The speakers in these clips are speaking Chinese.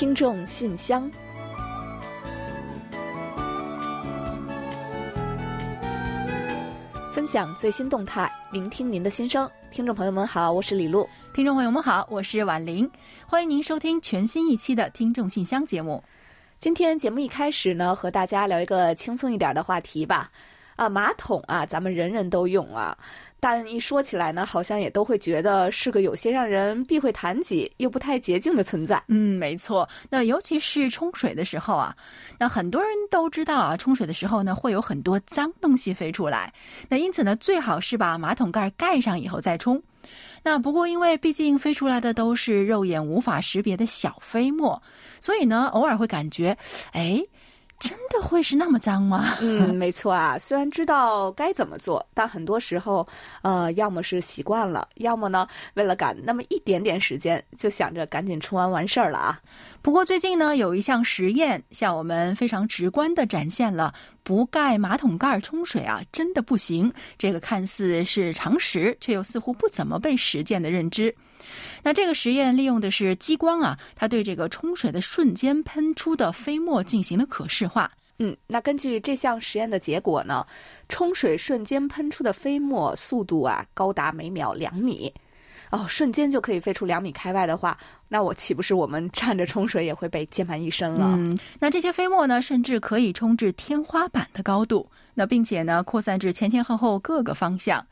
听众信箱，分享最新动态，聆听您的心声。听众朋友们好，我是李璐。听众朋友们好，我是婉玲，欢迎您收听全新一期的《听众信箱》节目。今天节目一开始呢，和大家聊一个轻松一点的话题吧。啊，马桶啊，咱们人人都用啊。但一说起来呢，好像也都会觉得是个有些让人避讳谈及又不太洁净的存在。嗯，没错。那尤其是冲水的时候啊，那很多人都知道啊，冲水的时候呢，会有很多脏东西飞出来。那因此呢，最好是把马桶盖盖上以后再冲。那不过，因为毕竟飞出来的都是肉眼无法识别的小飞沫，所以呢，偶尔会感觉，哎。真的会是那么脏吗？嗯，没错啊。虽然知道该怎么做，但很多时候，呃，要么是习惯了，要么呢，为了赶那么一点点时间，就想着赶紧冲完完事儿了啊。不过最近呢，有一项实验向我们非常直观的展现了不盖马桶盖冲水啊，真的不行。这个看似是常识，却又似乎不怎么被实践的认知。那这个实验利用的是激光啊，它对这个冲水的瞬间喷出的飞沫进行了可视化。嗯，那根据这项实验的结果呢，冲水瞬间喷出的飞沫速度啊，高达每秒两米。哦，瞬间就可以飞出两米开外的话，那我岂不是我们站着冲水也会被溅满一身了？嗯，那这些飞沫呢，甚至可以冲至天花板的高度，那并且呢，扩散至前前后后各个方向。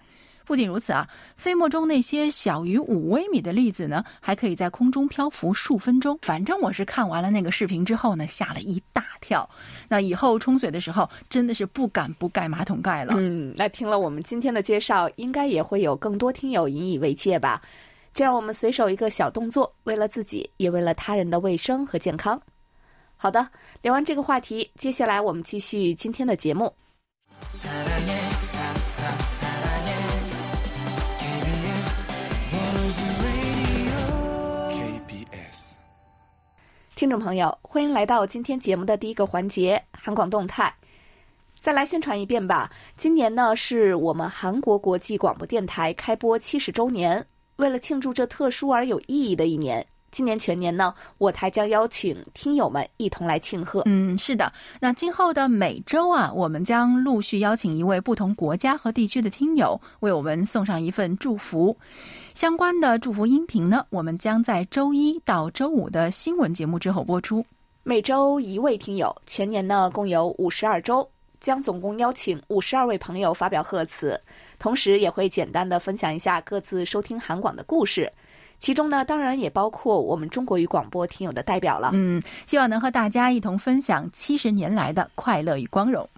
不仅如此啊，飞沫中那些小于五微米的粒子呢，还可以在空中漂浮数分钟。反正我是看完了那个视频之后呢，吓了一大跳。那以后冲水的时候，真的是不敢不盖马桶盖了。嗯，那听了我们今天的介绍，应该也会有更多听友引以为戒吧？就让我们随手一个小动作，为了自己，也为了他人的卫生和健康。好的，聊完这个话题，接下来我们继续今天的节目。听众朋友，欢迎来到今天节目的第一个环节——韩广动态。再来宣传一遍吧。今年呢，是我们韩国国际广播电台开播七十周年。为了庆祝这特殊而有意义的一年。今年全年呢，我台将邀请听友们一同来庆贺。嗯，是的。那今后的每周啊，我们将陆续邀请一位不同国家和地区的听友，为我们送上一份祝福。相关的祝福音频呢，我们将在周一到周五的新闻节目之后播出。每周一位听友，全年呢共有五十二周，将总共邀请五十二位朋友发表贺词，同时也会简单的分享一下各自收听韩广的故事。其中呢，当然也包括我们中国语广播听友的代表了。嗯，希望能和大家一同分享七十年来的快乐与光荣。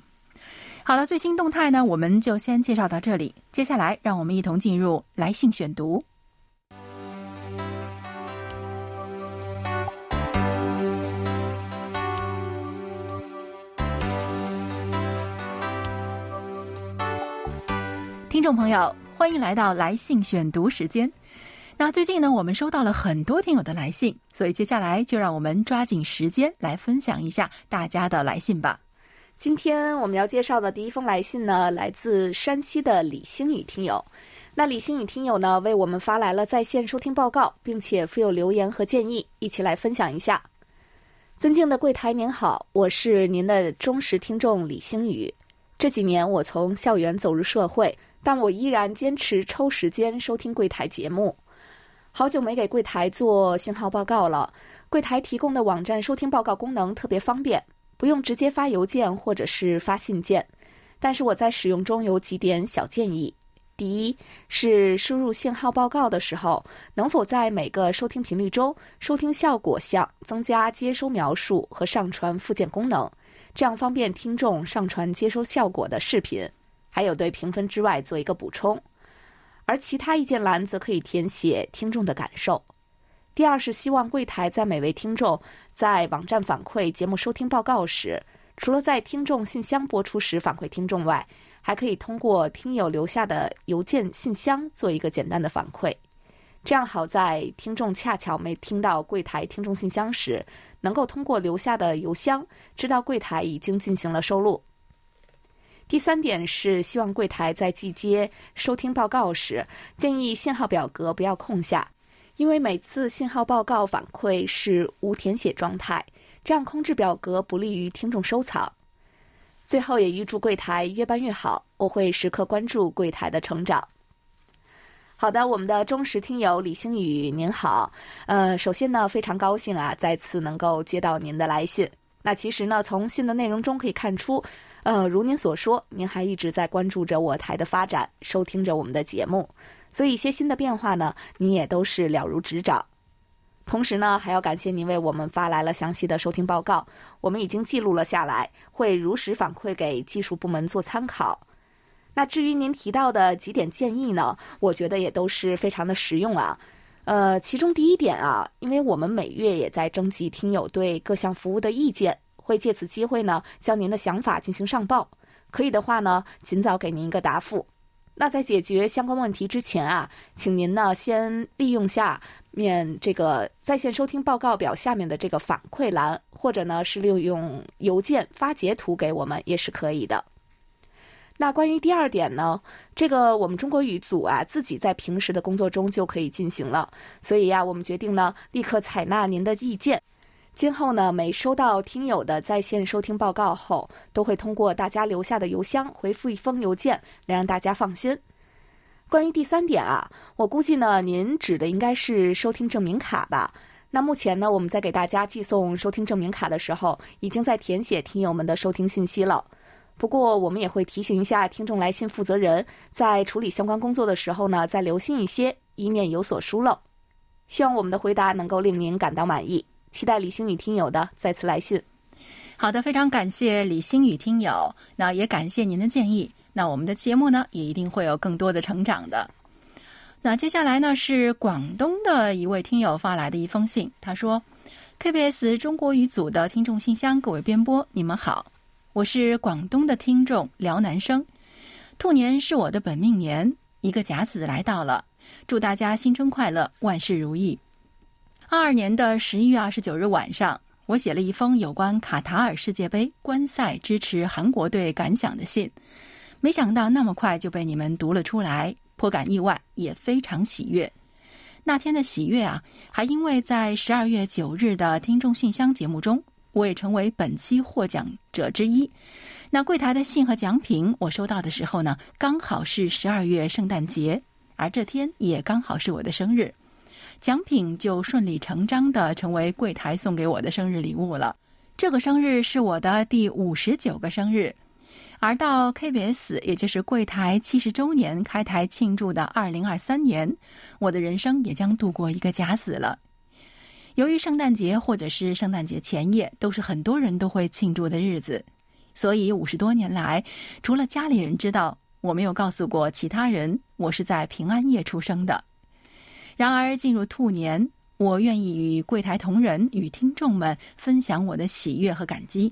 好了，最新动态呢，我们就先介绍到这里。接下来，让我们一同进入来信选读。听众朋友，欢迎来到来信选读时间。那最近呢，我们收到了很多听友的来信，所以接下来就让我们抓紧时间来分享一下大家的来信吧。今天我们要介绍的第一封来信呢，来自山西的李星宇听友。那李星宇听友呢，为我们发来了在线收听报告，并且附有留言和建议，一起来分享一下。尊敬的柜台您好，我是您的忠实听众李星宇。这几年我从校园走入社会，但我依然坚持抽时间收听柜台节目。好久没给柜台做信号报告了。柜台提供的网站收听报告功能特别方便，不用直接发邮件或者是发信件。但是我在使用中有几点小建议：第一是输入信号报告的时候，能否在每个收听频率中，收听效果项增加接收描述和上传附件功能，这样方便听众上传接收效果的视频。还有对评分之外做一个补充。而其他意见栏则可以填写听众的感受。第二是希望柜台在每位听众在网站反馈节目收听报告时，除了在听众信箱播出时反馈听众外，还可以通过听友留下的邮件信箱做一个简单的反馈。这样好在听众恰巧没听到柜台听众信箱时，能够通过留下的邮箱知道柜台已经进行了收录。第三点是希望柜台在寄接收听报告时，建议信号表格不要空下，因为每次信号报告反馈是无填写状态，这样空置表格不利于听众收藏。最后也预祝柜台越办越好，我会时刻关注柜台的成长。好的，我们的忠实听友李星宇，您好。呃，首先呢，非常高兴啊，再次能够接到您的来信。那其实呢，从信的内容中可以看出，呃，如您所说，您还一直在关注着我台的发展，收听着我们的节目。所以一些新的变化呢，您也都是了如指掌。同时呢，还要感谢您为我们发来了详细的收听报告，我们已经记录了下来，会如实反馈给技术部门做参考。那至于您提到的几点建议呢，我觉得也都是非常的实用啊。呃，其中第一点啊，因为我们每月也在征集听友对各项服务的意见，会借此机会呢，将您的想法进行上报。可以的话呢，尽早给您一个答复。那在解决相关问题之前啊，请您呢先利用下面这个在线收听报告表下面的这个反馈栏，或者呢是利用邮件发截图给我们也是可以的。那关于第二点呢，这个我们中国语组啊自己在平时的工作中就可以进行了，所以呀，我们决定呢立刻采纳您的意见。今后呢，每收到听友的在线收听报告后，都会通过大家留下的邮箱回复一封邮件，来让大家放心。关于第三点啊，我估计呢，您指的应该是收听证明卡吧？那目前呢，我们在给大家寄送收听证明卡的时候，已经在填写听友们的收听信息了。不过，我们也会提醒一下听众来信负责人，在处理相关工作的时候呢，再留心一些，以免有所疏漏。希望我们的回答能够令您感到满意。期待李星宇听友的再次来信。好的，非常感谢李星宇听友，那也感谢您的建议。那我们的节目呢，也一定会有更多的成长的。那接下来呢，是广东的一位听友发来的一封信，他说：“KBS 中国语组的听众信箱，各位编播，你们好，我是广东的听众辽南生，兔年是我的本命年，一个甲子来到了，祝大家新春快乐，万事如意。”二二年的十一月二十九日晚上，我写了一封有关卡塔尔世界杯观赛支持韩国队感想的信，没想到那么快就被你们读了出来，颇感意外，也非常喜悦。那天的喜悦啊，还因为在十二月九日的听众信箱节目中，我也成为本期获奖者之一。那柜台的信和奖品我收到的时候呢，刚好是十二月圣诞节，而这天也刚好是我的生日。奖品就顺理成章的成为柜台送给我的生日礼物了。这个生日是我的第五十九个生日，而到 KBS，也就是柜台七十周年开台庆祝的二零二三年，我的人生也将度过一个甲子了。由于圣诞节或者是圣诞节前夜都是很多人都会庆祝的日子，所以五十多年来，除了家里人知道，我没有告诉过其他人我是在平安夜出生的。然而，进入兔年，我愿意与柜台同仁与听众们分享我的喜悦和感激，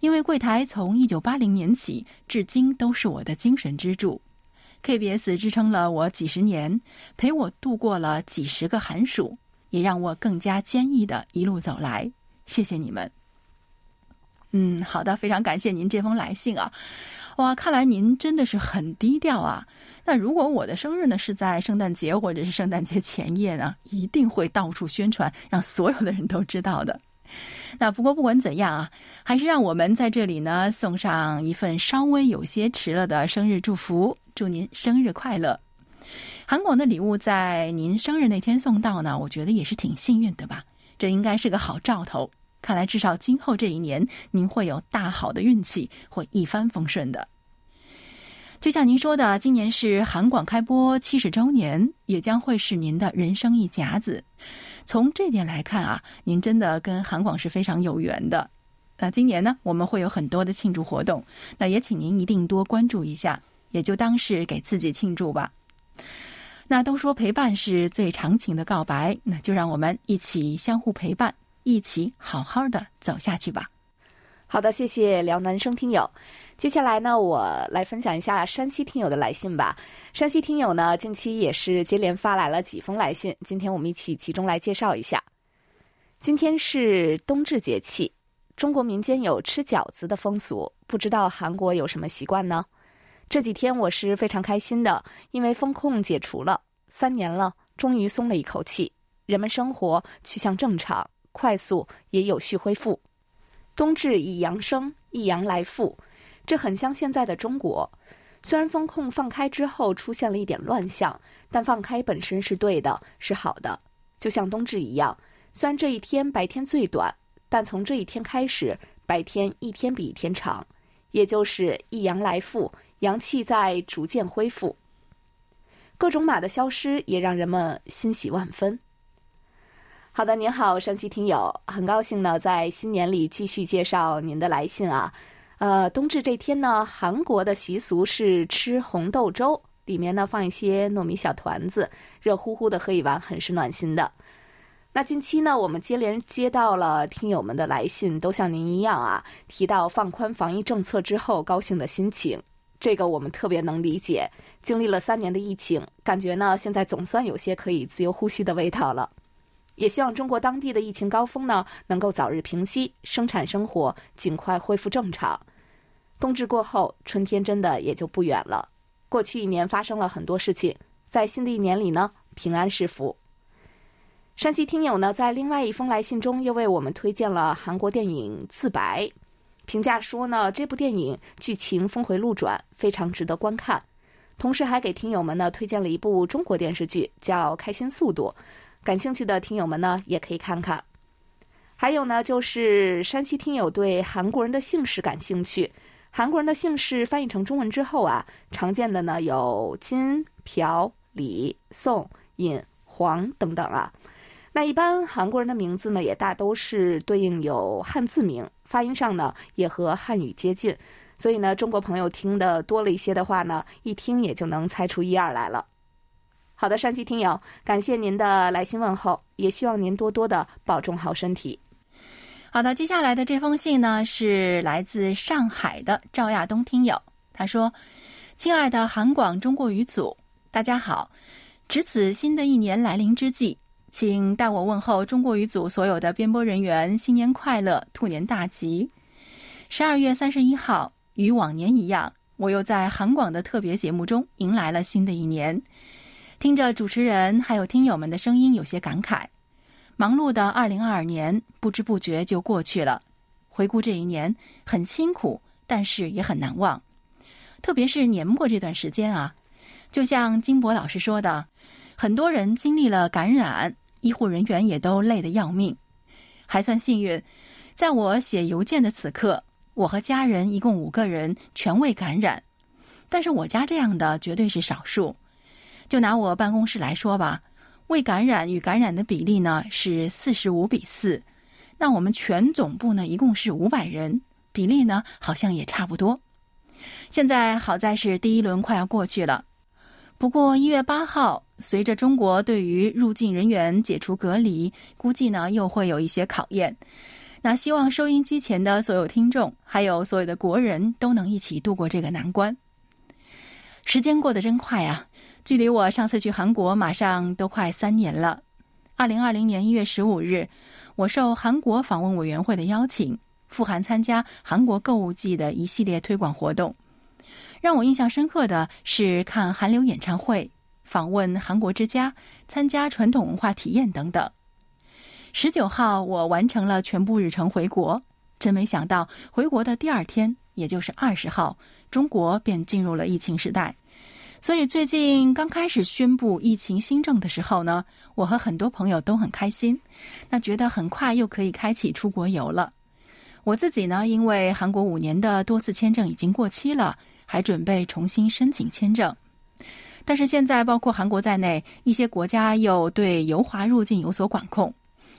因为柜台从一九八零年起至今都是我的精神支柱，KBS 支撑了我几十年，陪我度过了几十个寒暑，也让我更加坚毅的一路走来。谢谢你们。嗯，好的，非常感谢您这封来信啊！哇，看来您真的是很低调啊。那如果我的生日呢是在圣诞节或者是圣诞节前夜呢，一定会到处宣传，让所有的人都知道的。那不过不管怎样啊，还是让我们在这里呢送上一份稍微有些迟了的生日祝福，祝您生日快乐。韩广的礼物在您生日那天送到呢，我觉得也是挺幸运的吧，这应该是个好兆头。看来至少今后这一年，您会有大好的运气，会一帆风顺的。就像您说的，今年是韩广开播七十周年，也将会是您的人生一甲子。从这点来看啊，您真的跟韩广是非常有缘的。那今年呢，我们会有很多的庆祝活动，那也请您一定多关注一下，也就当是给自己庆祝吧。那都说陪伴是最长情的告白，那就让我们一起相互陪伴，一起好好的走下去吧。好的，谢谢辽南生听友。接下来呢，我来分享一下山西听友的来信吧。山西听友呢，近期也是接连发来了几封来信，今天我们一起集中来介绍一下。今天是冬至节气，中国民间有吃饺子的风俗，不知道韩国有什么习惯呢？这几天我是非常开心的，因为风控解除了，三年了，终于松了一口气，人们生活趋向正常，快速也有序恢复。冬至以阳生，一阳来复，这很像现在的中国。虽然风控放开之后出现了一点乱象，但放开本身是对的，是好的。就像冬至一样，虽然这一天白天最短，但从这一天开始，白天一天比一天长，也就是一阳来复，阳气在逐渐恢复。各种马的消失也让人们欣喜万分。好的，您好，山西听友，很高兴呢，在新年里继续介绍您的来信啊。呃，冬至这天呢，韩国的习俗是吃红豆粥，里面呢放一些糯米小团子，热乎乎的喝一碗，很是暖心的。那近期呢，我们接连接到了听友们的来信，都像您一样啊，提到放宽防疫政策之后高兴的心情，这个我们特别能理解。经历了三年的疫情，感觉呢现在总算有些可以自由呼吸的味道了。也希望中国当地的疫情高峰呢能够早日平息，生产生活尽快恢复正常。冬至过后，春天真的也就不远了。过去一年发生了很多事情，在新的一年里呢，平安是福。山西听友呢，在另外一封来信中又为我们推荐了韩国电影《自白》，评价说呢，这部电影剧情峰回路转，非常值得观看。同时还给听友们呢推荐了一部中国电视剧，叫《开心速度》。感兴趣的听友们呢，也可以看看。还有呢，就是山西听友对韩国人的姓氏感兴趣。韩国人的姓氏翻译成中文之后啊，常见的呢有金、朴、李、宋、尹、黄等等啊。那一般韩国人的名字呢，也大都是对应有汉字名，发音上呢也和汉语接近。所以呢，中国朋友听的多了一些的话呢，一听也就能猜出一二来了。好的，山西听友，感谢您的来信问候，也希望您多多的保重好身体。好的，接下来的这封信呢，是来自上海的赵亚东听友，他说：“亲爱的韩广中国语组，大家好，值此新的一年来临之际，请代我问候中国语组所有的编播人员新年快乐，兔年大吉。十二月三十一号，与往年一样，我又在韩广的特别节目中迎来了新的一年。”听着主持人还有听友们的声音，有些感慨。忙碌的二零二二年不知不觉就过去了。回顾这一年，很辛苦，但是也很难忘。特别是年末这段时间啊，就像金博老师说的，很多人经历了感染，医护人员也都累得要命。还算幸运，在我写邮件的此刻，我和家人一共五个人全未感染。但是我家这样的绝对是少数。就拿我办公室来说吧，未感染与感染的比例呢是四十五比四，那我们全总部呢一共是五百人，比例呢好像也差不多。现在好在是第一轮快要过去了，不过一月八号，随着中国对于入境人员解除隔离，估计呢又会有一些考验。那希望收音机前的所有听众，还有所有的国人都能一起度过这个难关。时间过得真快啊！距离我上次去韩国，马上都快三年了。二零二零年一月十五日，我受韩国访问委员会的邀请，赴韩参加韩国购物季的一系列推广活动。让我印象深刻的是看韩流演唱会、访问韩国之家、参加传统文化体验等等。十九号，我完成了全部日程回国，真没想到回国的第二天，也就是二十号，中国便进入了疫情时代。所以最近刚开始宣布疫情新政的时候呢，我和很多朋友都很开心，那觉得很快又可以开启出国游了。我自己呢，因为韩国五年的多次签证已经过期了，还准备重新申请签证。但是现在包括韩国在内，一些国家又对游华入境有所管控。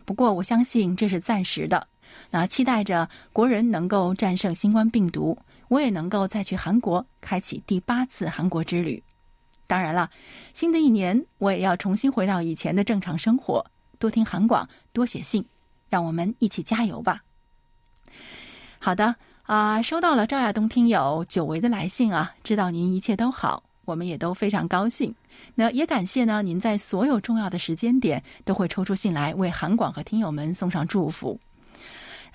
不过我相信这是暂时的，那期待着国人能够战胜新冠病毒，我也能够再去韩国开启第八次韩国之旅。当然了，新的一年我也要重新回到以前的正常生活，多听韩广，多写信，让我们一起加油吧。好的啊，收到了赵亚东听友久违的来信啊，知道您一切都好，我们也都非常高兴。那也感谢呢，您在所有重要的时间点都会抽出信来为韩广和听友们送上祝福。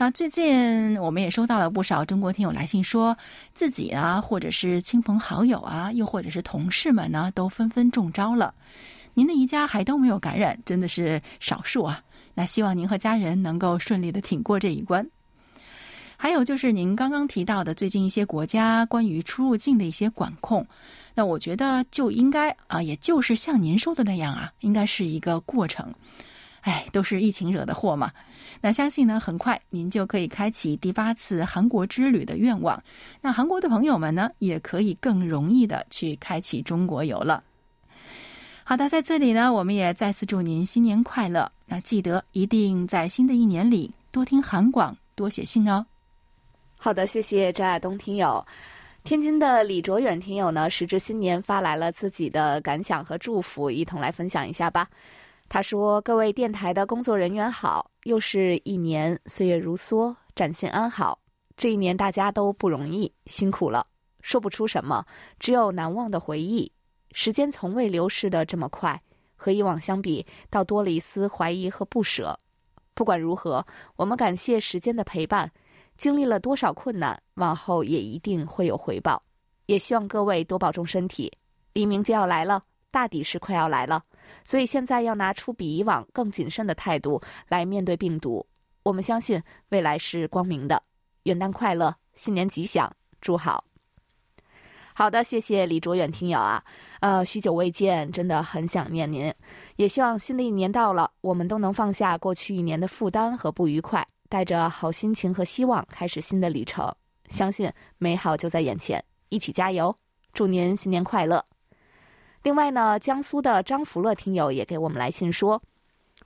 那最近我们也收到了不少中国听友来信，说自己啊，或者是亲朋好友啊，又或者是同事们呢，都纷纷中招了。您的一家还都没有感染，真的是少数啊。那希望您和家人能够顺利的挺过这一关。还有就是您刚刚提到的最近一些国家关于出入境的一些管控，那我觉得就应该啊，也就是像您说的那样啊，应该是一个过程。哎，都是疫情惹的祸嘛。那相信呢，很快您就可以开启第八次韩国之旅的愿望。那韩国的朋友们呢，也可以更容易的去开启中国游了。好的，在这里呢，我们也再次祝您新年快乐。那记得一定在新的一年里多听韩广，多写信哦。好的，谢谢张亚东听友。天津的李卓远听友呢，时至新年发来了自己的感想和祝福，一同来分享一下吧。他说：“各位电台的工作人员好，又是一年，岁月如梭，展信安好。这一年大家都不容易，辛苦了，说不出什么，只有难忘的回忆。”时间从未流逝的这么快，和以往相比，倒多了一丝怀疑和不舍。不管如何，我们感谢时间的陪伴，经历了多少困难，往后也一定会有回报。也希望各位多保重身体。黎明就要来了，大抵是快要来了，所以现在要拿出比以往更谨慎的态度来面对病毒。我们相信未来是光明的。元旦快乐，新年吉祥，祝好。好的，谢谢李卓远听友啊，呃，许久未见，真的很想念您。也希望新的一年到了，我们都能放下过去一年的负担和不愉快，带着好心情和希望开始新的旅程。相信美好就在眼前，一起加油！祝您新年快乐。另外呢，江苏的张福乐听友也给我们来信说：“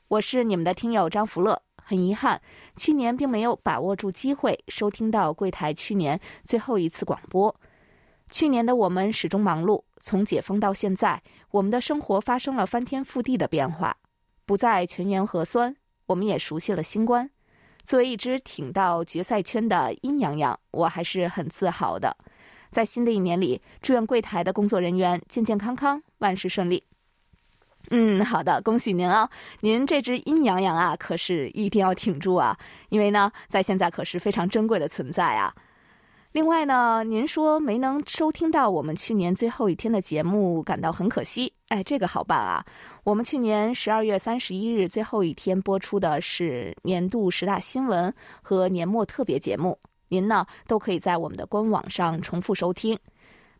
我是你们的听友张福乐，很遗憾，去年并没有把握住机会收听到柜台去年最后一次广播。”去年的我们始终忙碌，从解封到现在，我们的生活发生了翻天覆地的变化，不再全员核酸，我们也熟悉了新冠。作为一支挺到决赛圈的阴阳阳，我还是很自豪的。在新的一年里，祝愿柜台的工作人员健健康康，万事顺利。嗯，好的，恭喜您啊！您这只阴阳羊啊，可是一定要挺住啊，因为呢，在现在可是非常珍贵的存在啊。另外呢，您说没能收听到我们去年最后一天的节目，感到很可惜。哎，这个好办啊！我们去年十二月三十一日最后一天播出的是年度十大新闻和年末特别节目，您呢都可以在我们的官网上重复收听。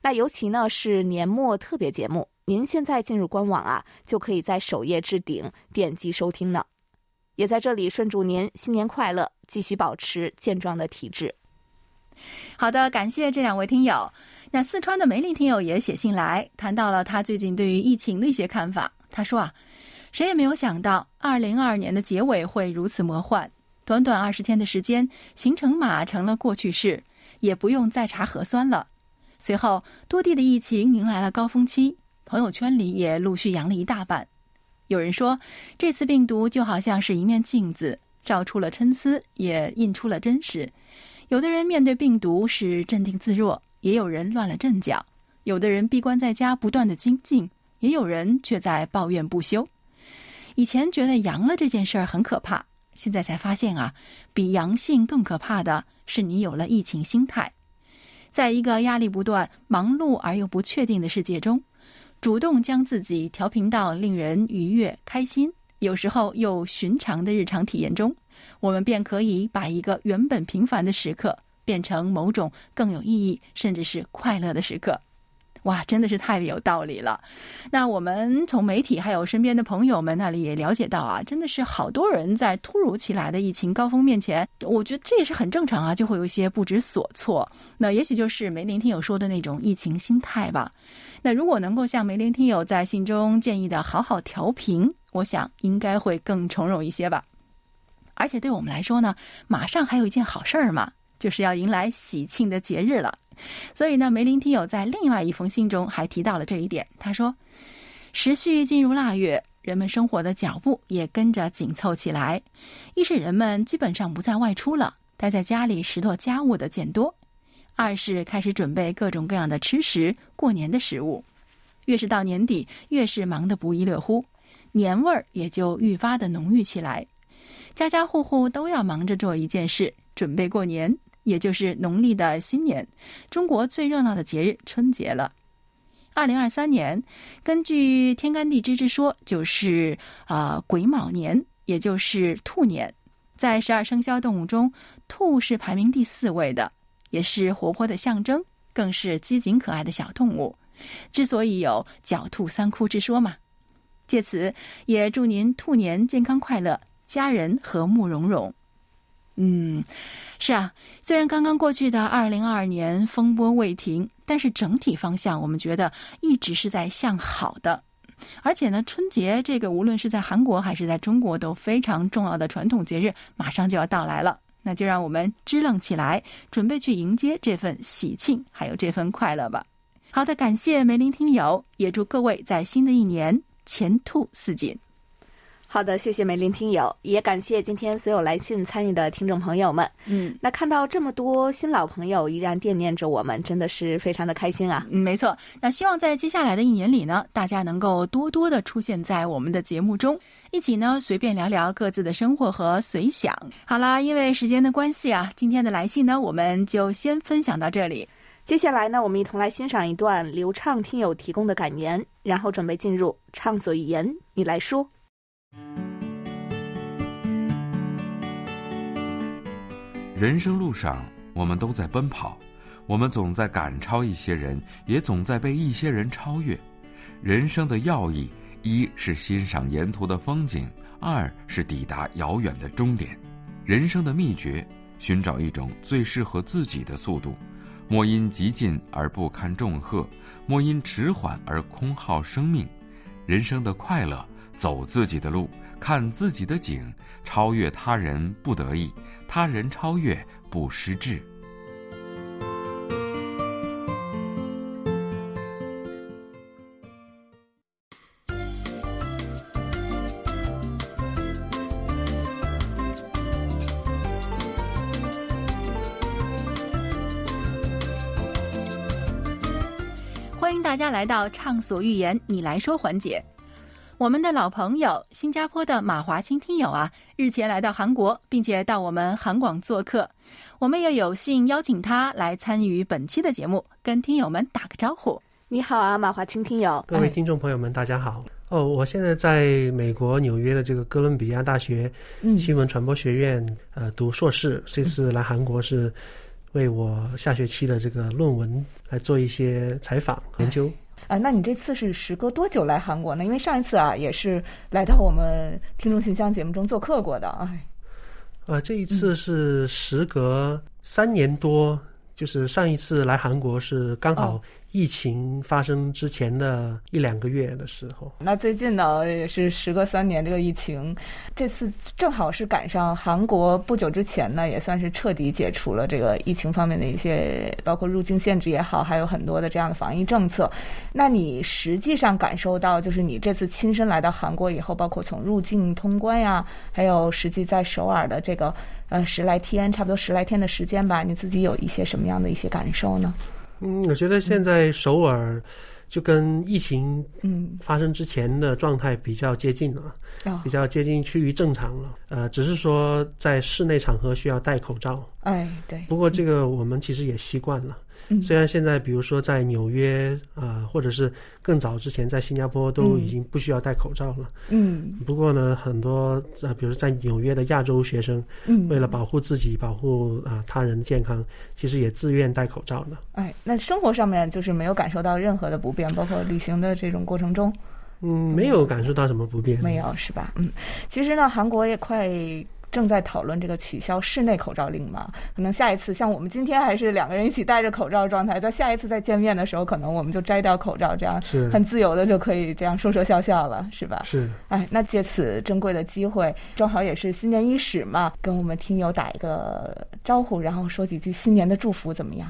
那尤其呢是年末特别节目，您现在进入官网啊，就可以在首页置顶点击收听呢。也在这里顺祝您新年快乐，继续保持健壮的体质。好的，感谢这两位听友。那四川的梅林听友也写信来，谈到了他最近对于疫情的一些看法。他说啊，谁也没有想到，二零二二年的结尾会如此魔幻。短短二十天的时间，行程码成了过去式，也不用再查核酸了。随后，多地的疫情迎来了高峰期，朋友圈里也陆续阳了一大半。有人说，这次病毒就好像是一面镜子，照出了参差，也印出了真实。有的人面对病毒是镇定自若，也有人乱了阵脚；有的人闭关在家不断的精进，也有人却在抱怨不休。以前觉得阳了这件事儿很可怕，现在才发现啊，比阳性更可怕的是你有了疫情心态。在一个压力不断、忙碌而又不确定的世界中，主动将自己调频到令人愉悦、开心，有时候又寻常的日常体验中。我们便可以把一个原本平凡的时刻变成某种更有意义，甚至是快乐的时刻。哇，真的是太有道理了。那我们从媒体还有身边的朋友们那里也了解到啊，真的是好多人在突如其来的疫情高峰面前，我觉得这也是很正常啊，就会有一些不知所措。那也许就是梅林听友说的那种疫情心态吧。那如果能够像梅林听友在信中建议的好好调频，我想应该会更从容一些吧。而且对我们来说呢，马上还有一件好事儿嘛，就是要迎来喜庆的节日了。所以呢，梅林听友在另外一封信中还提到了这一点。他说：“时序进入腊月，人们生活的脚步也跟着紧凑起来。一是人们基本上不再外出了，待在家里拾掇家务的渐多；二是开始准备各种各样的吃食，过年的食物。越是到年底，越是忙得不亦乐乎，年味儿也就愈发的浓郁起来。”家家户户都要忙着做一件事，准备过年，也就是农历的新年，中国最热闹的节日春节了。二零二三年，根据天干地支之说，就是啊癸卯年，也就是兔年。在十二生肖动物中，兔是排名第四位的，也是活泼的象征，更是机警可爱的小动物。之所以有“狡兔三窟”之说嘛，借此也祝您兔年健康快乐，家人和睦融融。嗯，是啊，虽然刚刚过去的二零二二年风波未停，但是整体方向我们觉得一直是在向好的。而且呢，春节这个无论是在韩国还是在中国都非常重要的传统节日，马上就要到来了。那就让我们支棱起来，准备去迎接这份喜庆，还有这份快乐吧。好的，感谢梅林听友，也祝各位在新的一年前途似锦。好的，谢谢梅林听友，也感谢今天所有来信参与的听众朋友们。嗯，那看到这么多新老朋友依然惦念着我们，真的是非常的开心啊！嗯，没错。那希望在接下来的一年里呢，大家能够多多的出现在我们的节目中，一起呢随便聊聊各自的生活和随想。好啦，因为时间的关系啊，今天的来信呢，我们就先分享到这里。接下来呢，我们一同来欣赏一段流畅听友提供的感言，然后准备进入畅所欲言，你来说。人生路上，我们都在奔跑，我们总在赶超一些人，也总在被一些人超越。人生的要义，一是欣赏沿途的风景，二是抵达遥远的终点。人生的秘诀，寻找一种最适合自己的速度，莫因急进而不堪重荷，莫因迟缓而空耗生命。人生的快乐，走自己的路，看自己的景，超越他人不得已。他人超越不失志。欢迎大家来到《畅所欲言》，你来说环节。我们的老朋友，新加坡的马华清听友啊，日前来到韩国，并且到我们韩广做客，我们也有幸邀请他来参与本期的节目，跟听友们打个招呼。你好啊，马华清听友，各位听众朋友们，大家好。哦，我现在在美国纽约的这个哥伦比亚大学新闻传播学院呃读硕士，这次来韩国是为我下学期的这个论文来做一些采访研究。啊，那你这次是时隔多久来韩国呢？因为上一次啊，也是来到我们听众信箱节目中做客过的。哎，呃，这一次是时隔三年多，就是上一次来韩国是刚好。疫情发生之前的一两个月的时候，那最近呢也是时隔三年，这个疫情这次正好是赶上韩国不久之前呢，也算是彻底解除了这个疫情方面的一些，包括入境限制也好，还有很多的这样的防疫政策。那你实际上感受到，就是你这次亲身来到韩国以后，包括从入境通关呀，还有实际在首尔的这个呃十来天，差不多十来天的时间吧，你自己有一些什么样的一些感受呢？嗯，我觉得现在首尔就跟疫情嗯发生之前的状态比较接近了，比较接近趋于正常了。呃，只是说在室内场合需要戴口罩。哎，对。不过这个我们其实也习惯了。虽然现在，比如说在纽约啊，或者是更早之前在新加坡，都已经不需要戴口罩了。嗯。不过呢，很多呃，比如在纽约的亚洲学生，嗯，为了保护自己、保护啊他人健康，其实也自愿戴口罩的。哎，那生活上面就是没有感受到任何的不便，包括旅行的这种过程中。嗯，没有感受到什么不便。没有是吧？嗯，其实呢，韩国也快。正在讨论这个取消室内口罩令吗？可能下一次像我们今天还是两个人一起戴着口罩状态，在下一次再见面的时候，可能我们就摘掉口罩，这样很自由的就可以这样说说笑笑了，是吧？是。哎，那借此珍贵的机会，正好也是新年伊始嘛，跟我们听友打一个招呼，然后说几句新年的祝福，怎么样？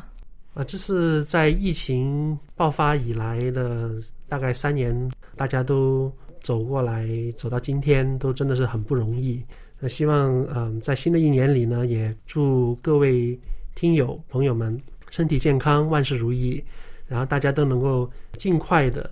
啊，这是在疫情爆发以来的大概三年，大家都走过来，走到今天，都真的是很不容易。那希望，嗯，在新的一年里呢，也祝各位听友朋友们身体健康，万事如意，然后大家都能够尽快的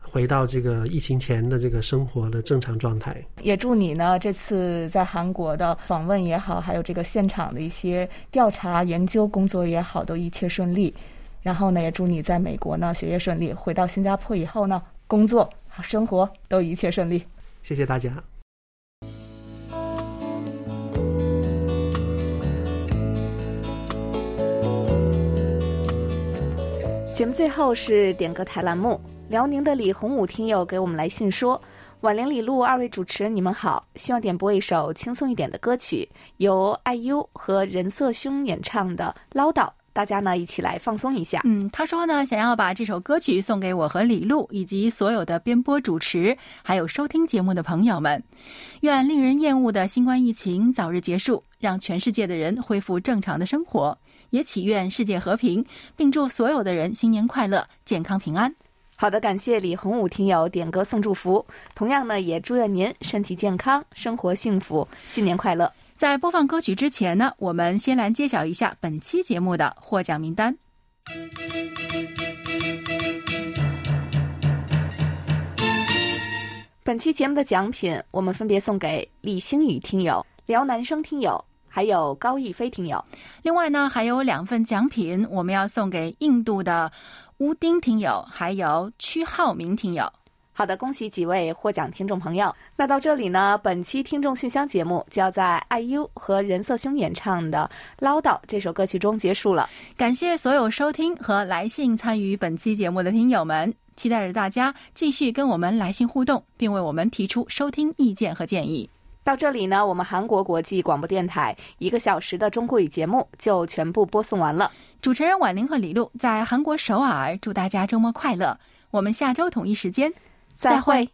回到这个疫情前的这个生活的正常状态。也祝你呢，这次在韩国的访问也好，还有这个现场的一些调查研究工作也好，都一切顺利。然后呢，也祝你在美国呢学业顺利，回到新加坡以后呢，工作、生活都一切顺利。谢谢大家。节目最后是点歌台栏目，辽宁的李洪武听友给我们来信说：“婉玲、李璐二位主持人，你们好，希望点播一首轻松一点的歌曲，由 IU 和任瑟兄演唱的《唠叨》，大家呢一起来放松一下。”嗯，他说呢，想要把这首歌曲送给我和李璐以及所有的编播主持，还有收听节目的朋友们。愿令人厌恶的新冠疫情早日结束，让全世界的人恢复正常的生活。也祈愿世界和平，并祝所有的人新年快乐、健康平安。好的，感谢李洪武听友点歌送祝福，同样呢，也祝愿您身体健康、生活幸福、新年快乐。在播放歌曲之前呢，我们先来揭晓一下本期节目的获奖名单。本期节目的奖品，我们分别送给李星宇听友、辽南生听友。还有高逸飞听友，另外呢还有两份奖品，我们要送给印度的乌丁听友，还有屈浩明听友。好的，恭喜几位获奖听众朋友。那到这里呢，本期听众信箱节目就要在 IU 和任瑟兄演唱的《唠叨》这首歌曲中结束了。感谢所有收听和来信参与本期节目的听友们，期待着大家继续跟我们来信互动，并为我们提出收听意见和建议。到这里呢，我们韩国国际广播电台一个小时的中国语节目就全部播送完了。主持人婉玲和李璐在韩国首尔，祝大家周末快乐。我们下周同一时间再会。